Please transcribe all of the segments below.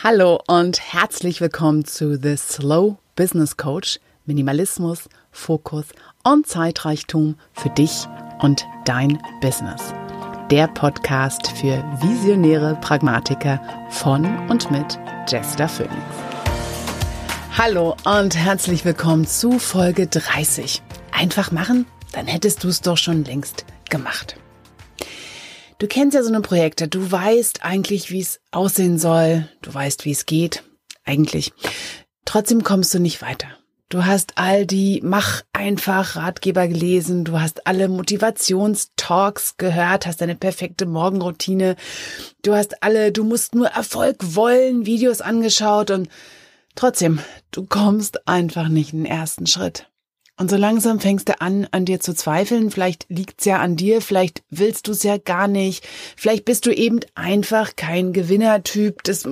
Hallo und herzlich willkommen zu The Slow Business Coach. Minimalismus, Fokus und Zeitreichtum für dich und dein Business. Der Podcast für visionäre Pragmatiker von und mit Jester Phoenix. Hallo und herzlich willkommen zu Folge 30. Einfach machen, dann hättest du es doch schon längst gemacht. Du kennst ja so eine Projekte, du weißt eigentlich, wie es aussehen soll, du weißt, wie es geht, eigentlich. Trotzdem kommst du nicht weiter. Du hast all die Mach einfach Ratgeber gelesen, du hast alle Motivationstalks gehört, hast deine perfekte Morgenroutine, du hast alle, du musst nur Erfolg wollen, Videos angeschaut und trotzdem, du kommst einfach nicht in den ersten Schritt. Und so langsam fängst du an, an dir zu zweifeln. Vielleicht liegt's ja an dir, vielleicht willst du es ja gar nicht. Vielleicht bist du eben einfach kein Gewinnertyp. Das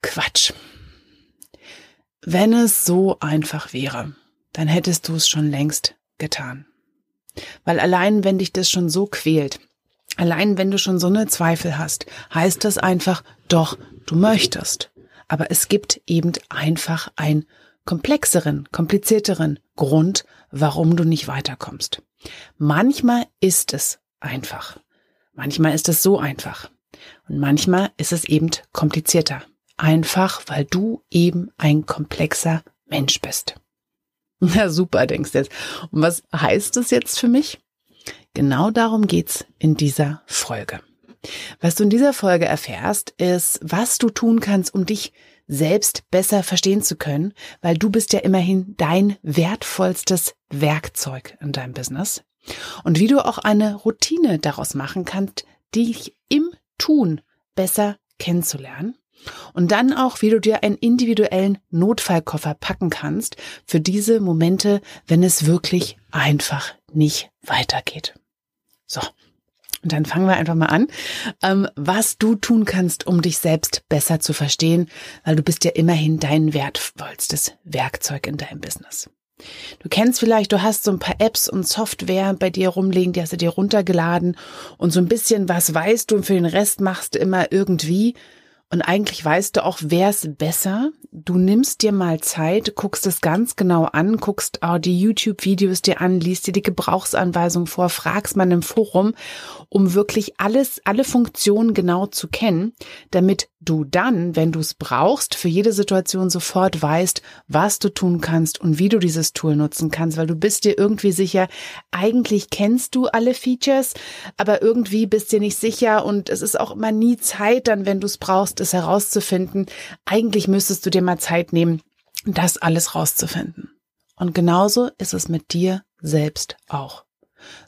Quatsch. Wenn es so einfach wäre, dann hättest du es schon längst getan. Weil allein, wenn dich das schon so quält, allein wenn du schon so eine Zweifel hast, heißt das einfach, doch, du möchtest. Aber es gibt eben einfach ein komplexeren, komplizierteren Grund, warum du nicht weiterkommst. Manchmal ist es einfach. Manchmal ist es so einfach. Und manchmal ist es eben komplizierter. Einfach, weil du eben ein komplexer Mensch bist. Na super, denkst du jetzt. Und was heißt das jetzt für mich? Genau darum geht's in dieser Folge. Was du in dieser Folge erfährst, ist, was du tun kannst, um dich selbst besser verstehen zu können, weil du bist ja immerhin dein wertvollstes Werkzeug in deinem Business. Und wie du auch eine Routine daraus machen kannst, dich im Tun besser kennenzulernen. Und dann auch, wie du dir einen individuellen Notfallkoffer packen kannst für diese Momente, wenn es wirklich einfach nicht weitergeht. So, und dann fangen wir einfach mal an, ähm, was du tun kannst, um dich selbst besser zu verstehen, weil du bist ja immerhin dein wertvollstes Werkzeug in deinem Business. Du kennst vielleicht, du hast so ein paar Apps und Software bei dir rumliegen, die hast du dir runtergeladen und so ein bisschen was weißt du und für den Rest machst du immer irgendwie. Und eigentlich weißt du auch, wär's besser. Du nimmst dir mal Zeit, guckst es ganz genau an, guckst auch die YouTube-Videos dir an, liest dir die Gebrauchsanweisung vor, fragst mal im Forum, um wirklich alles, alle Funktionen genau zu kennen, damit du dann, wenn du es brauchst, für jede Situation sofort weißt, was du tun kannst und wie du dieses Tool nutzen kannst, weil du bist dir irgendwie sicher, eigentlich kennst du alle Features, aber irgendwie bist dir nicht sicher und es ist auch immer nie Zeit dann, wenn du es brauchst, es herauszufinden. Eigentlich müsstest du dir mal Zeit nehmen, das alles rauszufinden. Und genauso ist es mit dir selbst auch.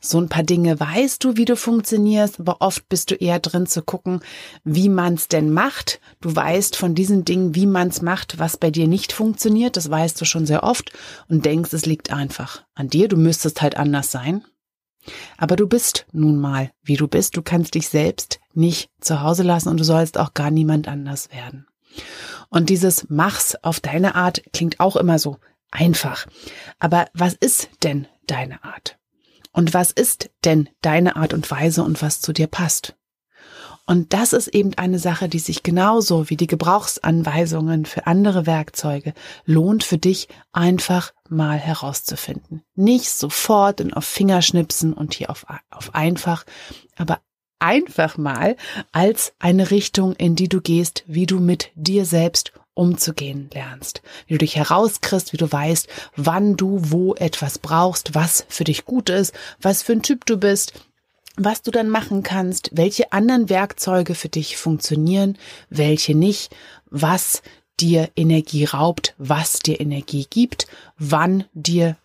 So ein paar Dinge weißt du, wie du funktionierst, aber oft bist du eher drin zu gucken, wie man's denn macht. Du weißt von diesen Dingen, wie man's macht, was bei dir nicht funktioniert. Das weißt du schon sehr oft und denkst, es liegt einfach an dir. Du müsstest halt anders sein. Aber du bist nun mal, wie du bist. Du kannst dich selbst nicht zu Hause lassen und du sollst auch gar niemand anders werden. Und dieses Mach's auf deine Art klingt auch immer so einfach. Aber was ist denn deine Art? Und was ist denn deine Art und Weise und was zu dir passt? Und das ist eben eine Sache, die sich genauso wie die Gebrauchsanweisungen für andere Werkzeuge lohnt für dich einfach mal herauszufinden. Nicht sofort und auf Fingerschnipsen und hier auf, auf einfach, aber einfach mal als eine Richtung, in die du gehst, wie du mit dir selbst umzugehen lernst, wie du dich herauskriegst, wie du weißt, wann du wo etwas brauchst, was für dich gut ist, was für ein Typ du bist, was du dann machen kannst, welche anderen Werkzeuge für dich funktionieren, welche nicht, was dir Energie raubt, was dir Energie gibt, wann dir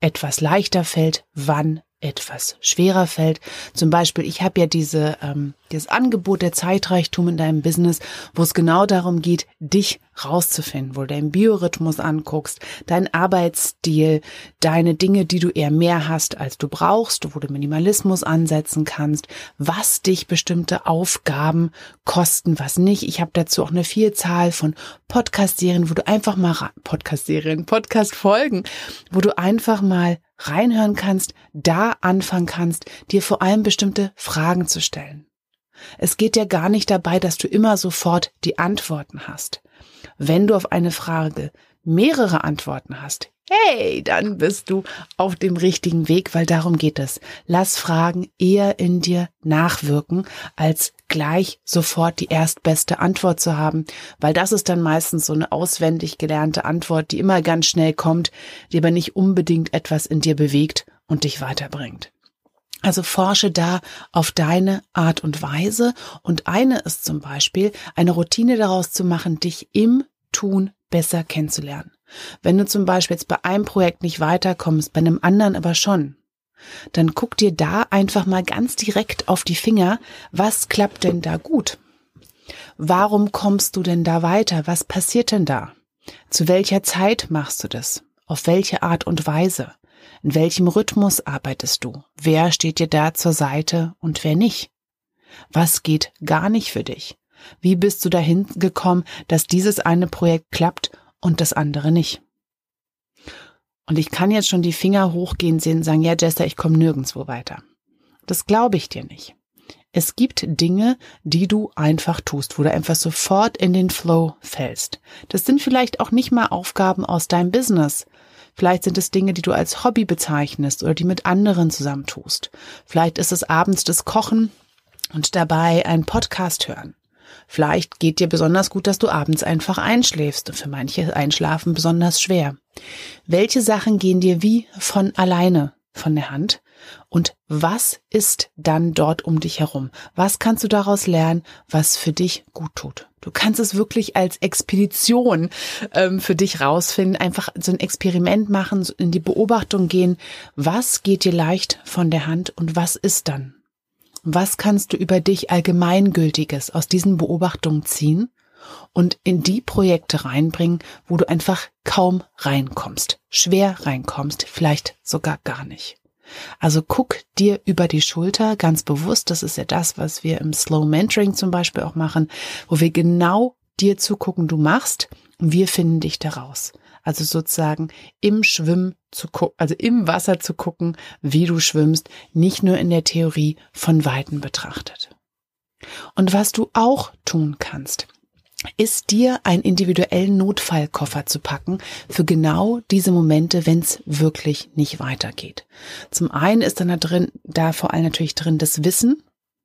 etwas leichter fällt, wann etwas schwerer fällt. Zum Beispiel, ich habe ja diese, ähm, das Angebot der Zeitreichtum in deinem Business, wo es genau darum geht, dich rauszufinden, wo du deinen Biorhythmus anguckst, deinen Arbeitsstil, deine Dinge, die du eher mehr hast, als du brauchst, wo du Minimalismus ansetzen kannst, was dich bestimmte Aufgaben kosten, was nicht. Ich habe dazu auch eine Vielzahl von Podcast-Serien, wo du einfach mal Podcast-Serien, Podcast-Folgen, wo du einfach mal reinhören kannst, da anfangen kannst, dir vor allem bestimmte Fragen zu stellen. Es geht ja gar nicht dabei, dass du immer sofort die Antworten hast. Wenn du auf eine Frage mehrere Antworten hast, hey, dann bist du auf dem richtigen Weg, weil darum geht es. Lass Fragen eher in dir nachwirken, als gleich sofort die erstbeste Antwort zu haben, weil das ist dann meistens so eine auswendig gelernte Antwort, die immer ganz schnell kommt, die aber nicht unbedingt etwas in dir bewegt und dich weiterbringt. Also forsche da auf deine Art und Weise. Und eine ist zum Beispiel, eine Routine daraus zu machen, dich im Tun besser kennenzulernen. Wenn du zum Beispiel jetzt bei einem Projekt nicht weiterkommst, bei einem anderen aber schon, dann guck dir da einfach mal ganz direkt auf die Finger, was klappt denn da gut? Warum kommst du denn da weiter? Was passiert denn da? Zu welcher Zeit machst du das? Auf welche Art und Weise? In welchem Rhythmus arbeitest du? Wer steht dir da zur Seite und wer nicht? Was geht gar nicht für dich? Wie bist du dahin gekommen, dass dieses eine Projekt klappt und das andere nicht? Und ich kann jetzt schon die Finger hochgehen sehen und sagen, ja, Jester, ich komme nirgendwo weiter. Das glaube ich dir nicht. Es gibt Dinge, die du einfach tust, wo du einfach sofort in den Flow fällst. Das sind vielleicht auch nicht mal Aufgaben aus deinem Business. Vielleicht sind es Dinge, die du als Hobby bezeichnest oder die mit anderen zusammentust. Vielleicht ist es abends das Kochen und dabei einen Podcast hören. Vielleicht geht dir besonders gut, dass du abends einfach einschläfst und für manche Einschlafen besonders schwer. Welche Sachen gehen dir wie von alleine von der Hand? Und was ist dann dort um dich herum? Was kannst du daraus lernen, was für dich gut tut? Du kannst es wirklich als Expedition ähm, für dich rausfinden, einfach so ein Experiment machen, in die Beobachtung gehen. Was geht dir leicht von der Hand und was ist dann? Was kannst du über dich Allgemeingültiges aus diesen Beobachtungen ziehen und in die Projekte reinbringen, wo du einfach kaum reinkommst, schwer reinkommst, vielleicht sogar gar nicht. Also guck dir über die Schulter ganz bewusst, das ist ja das, was wir im Slow Mentoring zum Beispiel auch machen, wo wir genau dir zugucken, du machst und wir finden dich daraus. Also sozusagen im Schwimmen zu gucken, also im Wasser zu gucken, wie du schwimmst, nicht nur in der Theorie von Weiten betrachtet. Und was du auch tun kannst, ist dir einen individuellen Notfallkoffer zu packen für genau diese Momente, wenn es wirklich nicht weitergeht. Zum einen ist dann da drin, da vor allem natürlich drin das Wissen,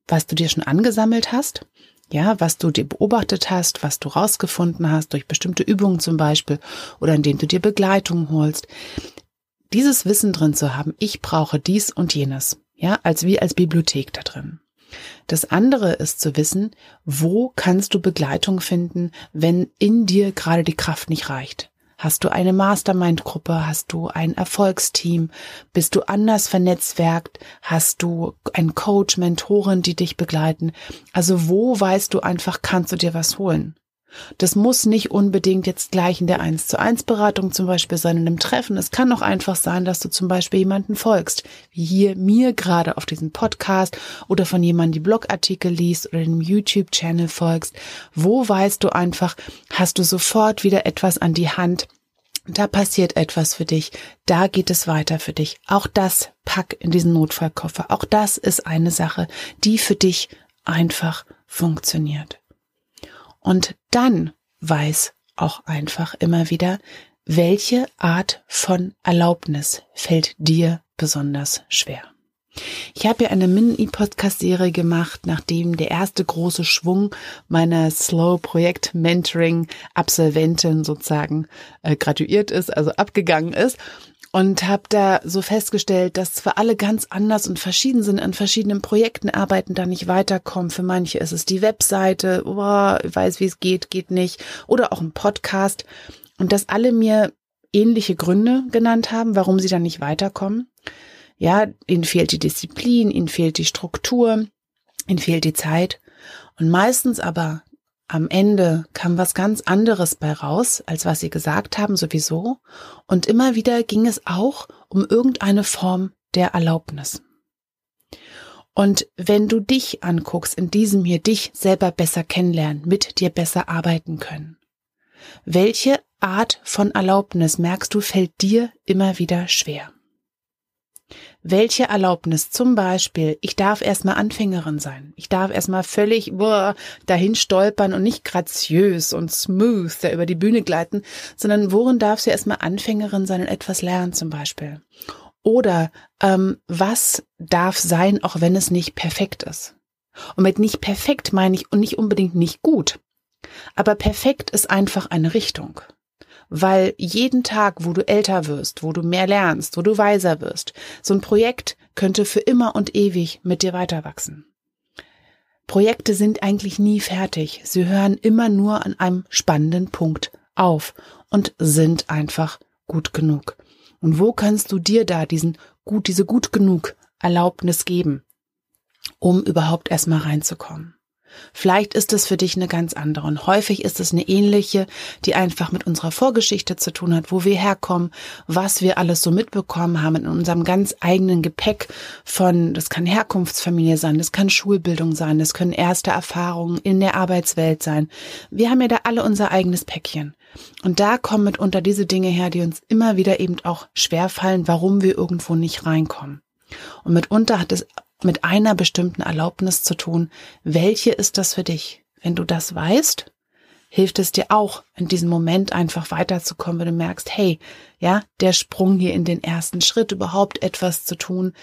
was du dir schon angesammelt hast, ja, was du dir beobachtet hast, was du rausgefunden hast, durch bestimmte Übungen zum Beispiel oder indem du dir Begleitung holst. Dieses Wissen drin zu haben, ich brauche dies und jenes, ja, als wie als Bibliothek da drin. Das andere ist zu wissen, wo kannst du Begleitung finden, wenn in dir gerade die Kraft nicht reicht. Hast du eine Mastermind-Gruppe? Hast du ein Erfolgsteam? Bist du anders vernetzwerkt? Hast du einen Coach, Mentoren, die dich begleiten? Also wo weißt du einfach, kannst du dir was holen? Das muss nicht unbedingt jetzt gleich in der 1 zu 1 Beratung zum Beispiel sein, in einem Treffen. Es kann auch einfach sein, dass du zum Beispiel jemanden folgst, wie hier mir gerade auf diesem Podcast oder von jemandem die Blogartikel liest oder dem YouTube-Channel folgst. Wo weißt du einfach, hast du sofort wieder etwas an die Hand, da passiert etwas für dich, da geht es weiter für dich. Auch das pack in diesen Notfallkoffer. Auch das ist eine Sache, die für dich einfach funktioniert. Und dann weiß auch einfach immer wieder, welche Art von Erlaubnis fällt dir besonders schwer. Ich habe ja eine Mini-Podcast-Serie gemacht, nachdem der erste große Schwung meiner Slow-Projekt-Mentoring-Absolventin sozusagen äh, graduiert ist, also abgegangen ist und habe da so festgestellt, dass zwar alle ganz anders und verschieden sind, an verschiedenen Projekten arbeiten, da nicht weiterkommen. Für manche ist es die Webseite, boah, weiß, wie es geht, geht nicht, oder auch ein Podcast. Und dass alle mir ähnliche Gründe genannt haben, warum sie da nicht weiterkommen. Ja, ihnen fehlt die Disziplin, ihnen fehlt die Struktur, ihnen fehlt die Zeit. Und meistens aber am Ende kam was ganz anderes bei raus, als was sie gesagt haben sowieso. Und immer wieder ging es auch um irgendeine Form der Erlaubnis. Und wenn du dich anguckst, in diesem hier dich selber besser kennenlernen, mit dir besser arbeiten können. Welche Art von Erlaubnis merkst du, fällt dir immer wieder schwer? Welche Erlaubnis zum Beispiel, ich darf erstmal Anfängerin sein. Ich darf erstmal völlig boah, dahin stolpern und nicht graziös und smooth da über die Bühne gleiten, sondern worin darfst du erstmal Anfängerin sein und etwas lernen zum Beispiel? Oder ähm, was darf sein, auch wenn es nicht perfekt ist? Und mit nicht perfekt meine ich und nicht unbedingt nicht gut. Aber perfekt ist einfach eine Richtung weil jeden Tag, wo du älter wirst, wo du mehr lernst, wo du weiser wirst, so ein Projekt könnte für immer und ewig mit dir weiter wachsen. Projekte sind eigentlich nie fertig. Sie hören immer nur an einem spannenden Punkt auf und sind einfach gut genug. Und wo kannst du dir da diesen gut, diese gut genug Erlaubnis geben, um überhaupt erstmal reinzukommen? Vielleicht ist es für dich eine ganz andere und häufig ist es eine ähnliche, die einfach mit unserer Vorgeschichte zu tun hat, wo wir herkommen, was wir alles so mitbekommen haben in unserem ganz eigenen Gepäck von, das kann Herkunftsfamilie sein, das kann Schulbildung sein, das können erste Erfahrungen in der Arbeitswelt sein. Wir haben ja da alle unser eigenes Päckchen. Und da kommen mitunter diese Dinge her, die uns immer wieder eben auch schwerfallen, warum wir irgendwo nicht reinkommen. Und mitunter hat es mit einer bestimmten Erlaubnis zu tun. Welche ist das für dich? Wenn du das weißt, hilft es dir auch, in diesem Moment einfach weiterzukommen, wenn du merkst, hey, ja, der Sprung hier in den ersten Schritt, überhaupt etwas zu tun,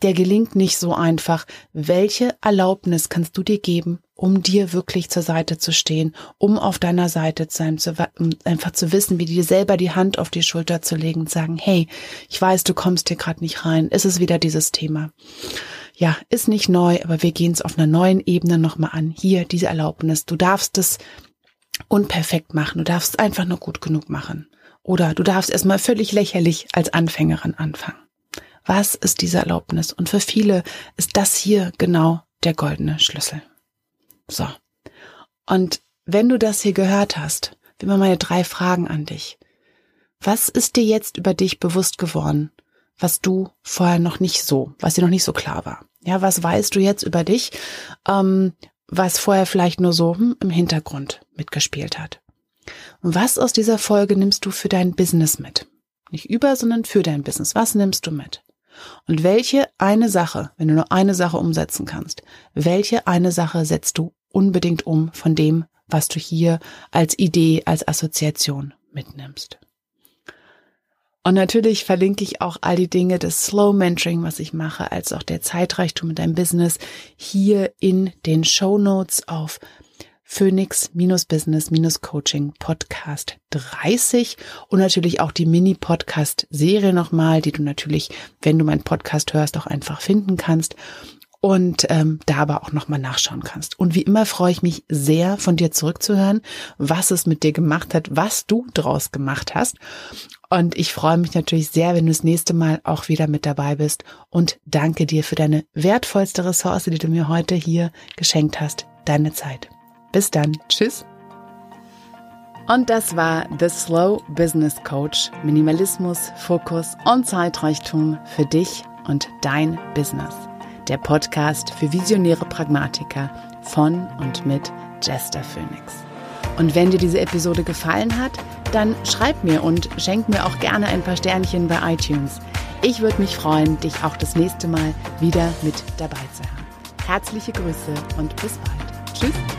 der gelingt nicht so einfach. Welche Erlaubnis kannst du dir geben, um dir wirklich zur Seite zu stehen, um auf deiner Seite zu sein, zu, um einfach zu wissen, wie dir selber die Hand auf die Schulter zu legen und sagen, hey, ich weiß, du kommst hier gerade nicht rein, ist es wieder dieses Thema ja, ist nicht neu, aber wir gehen es auf einer neuen Ebene nochmal an. Hier, diese Erlaubnis. Du darfst es unperfekt machen. Du darfst einfach nur gut genug machen. Oder du darfst erstmal völlig lächerlich als Anfängerin anfangen. Was ist diese Erlaubnis? Und für viele ist das hier genau der goldene Schlüssel. So. Und wenn du das hier gehört hast, wie immer meine drei Fragen an dich. Was ist dir jetzt über dich bewusst geworden? Was du vorher noch nicht so, was dir noch nicht so klar war. Ja, was weißt du jetzt über dich, ähm, was vorher vielleicht nur so hm, im Hintergrund mitgespielt hat? Was aus dieser Folge nimmst du für dein Business mit? Nicht über, sondern für dein Business. Was nimmst du mit? Und welche eine Sache, wenn du nur eine Sache umsetzen kannst, welche eine Sache setzt du unbedingt um von dem, was du hier als Idee, als Assoziation mitnimmst? Und natürlich verlinke ich auch all die Dinge des Slow Mentoring, was ich mache, als auch der Zeitreichtum mit deinem Business hier in den Show Notes auf Phoenix-Business-Coaching Podcast 30 und natürlich auch die Mini-Podcast-Serie nochmal, die du natürlich, wenn du meinen Podcast hörst, auch einfach finden kannst und ähm, da aber auch nochmal nachschauen kannst. Und wie immer freue ich mich sehr, von dir zurückzuhören, was es mit dir gemacht hat, was du draus gemacht hast. Und ich freue mich natürlich sehr, wenn du das nächste Mal auch wieder mit dabei bist und danke dir für deine wertvollste Ressource, die du mir heute hier geschenkt hast, deine Zeit. Bis dann. Tschüss. Und das war The Slow Business Coach. Minimalismus, Fokus und Zeitreichtum für dich und dein Business der Podcast für visionäre Pragmatiker von und mit Jester Phoenix. Und wenn dir diese Episode gefallen hat, dann schreib mir und schenk mir auch gerne ein paar Sternchen bei iTunes. Ich würde mich freuen, dich auch das nächste Mal wieder mit dabei zu haben. Herzliche Grüße und bis bald. Tschüss.